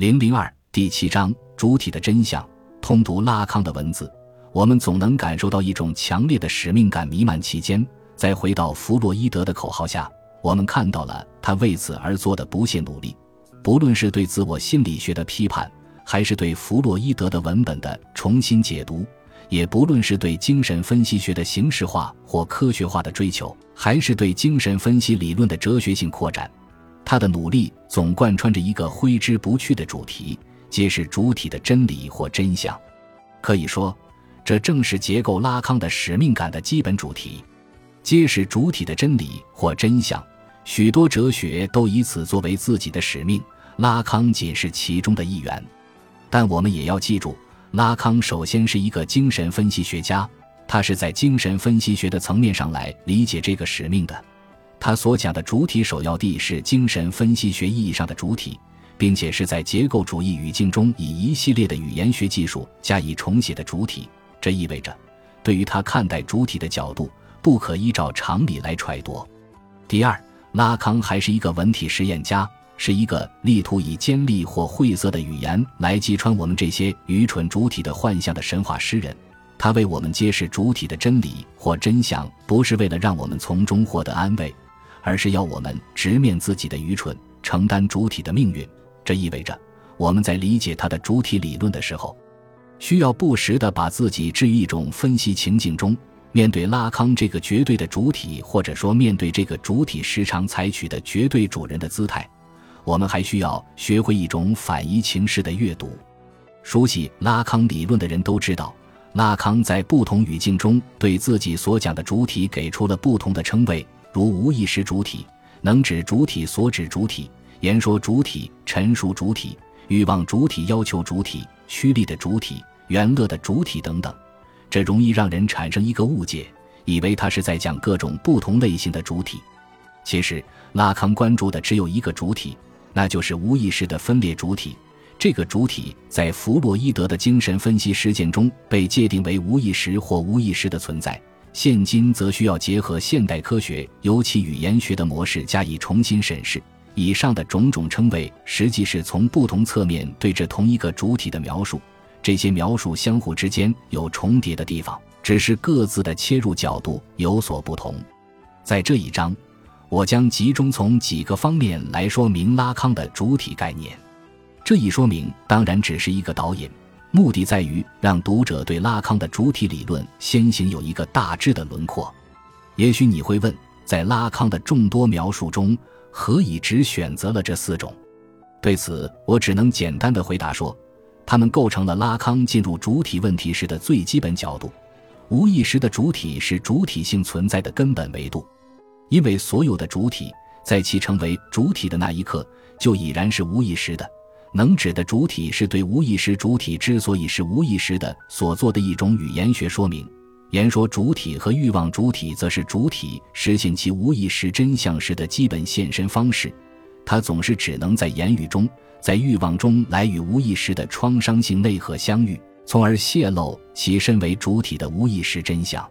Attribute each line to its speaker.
Speaker 1: 零零二第七章主体的真相。通读拉康的文字，我们总能感受到一种强烈的使命感弥漫其间。再回到弗洛伊德的口号下，我们看到了他为此而做的不懈努力。不论是对自我心理学的批判，还是对弗洛伊德的文本的重新解读，也不论是对精神分析学的形式化或科学化的追求，还是对精神分析理论的哲学性扩展，他的努力总贯穿着一个挥之不去的主题：揭示主体的真理或真相。可以说，这正是结构拉康的使命感的基本主题。揭示主体的真理或真相，许多哲学都以此作为自己的使命。拉康仅是其中的一员，但我们也要记住，拉康首先是一个精神分析学家，他是在精神分析学的层面上来理解这个使命的。他所讲的主体首要地是精神分析学意义上的主体，并且是在结构主义语境中以一系列的语言学技术加以重写的主体。这意味着，对于他看待主体的角度。不可依照常理来揣度。第二，拉康还是一个文体实验家，是一个力图以尖利或晦涩的语言来击穿我们这些愚蠢主体的幻象的神话诗人。他为我们揭示主体的真理或真相，不是为了让我们从中获得安慰，而是要我们直面自己的愚蠢，承担主体的命运。这意味着我们在理解他的主体理论的时候，需要不时地把自己置于一种分析情境中。面对拉康这个绝对的主体，或者说面对这个主体时常采取的绝对主人的姿态，我们还需要学会一种反移情式的阅读。熟悉拉康理论的人都知道，拉康在不同语境中对自己所讲的主体给出了不同的称谓，如无意识主体、能指主体所指主体、言说主体、陈述主体、欲望主体、要求主体、趋利的主体、原乐的主体等等。这容易让人产生一个误解，以为他是在讲各种不同类型的主体。其实，拉康关注的只有一个主体，那就是无意识的分裂主体。这个主体在弗洛伊德的精神分析实践中被界定为无意识或无意识的存在。现今则需要结合现代科学，尤其语言学的模式加以重新审视。以上的种种称谓，实际是从不同侧面对这同一个主体的描述。这些描述相互之间有重叠的地方，只是各自的切入角度有所不同。在这一章，我将集中从几个方面来说明拉康的主体概念。这一说明当然只是一个导引，目的在于让读者对拉康的主体理论先行有一个大致的轮廓。也许你会问，在拉康的众多描述中，何以只选择了这四种？对此，我只能简单的回答说。它们构成了拉康进入主体问题时的最基本角度。无意识的主体是主体性存在的根本维度，因为所有的主体在其成为主体的那一刻就已然是无意识的。能指的主体是对无意识主体之所以是无意识的所做的一种语言学说明。言说主体和欲望主体则是主体实现其无意识真相时的基本现身方式。它总是只能在言语中。在欲望中来与无意识的创伤性内核相遇，从而泄露其身为主体的无意识真相。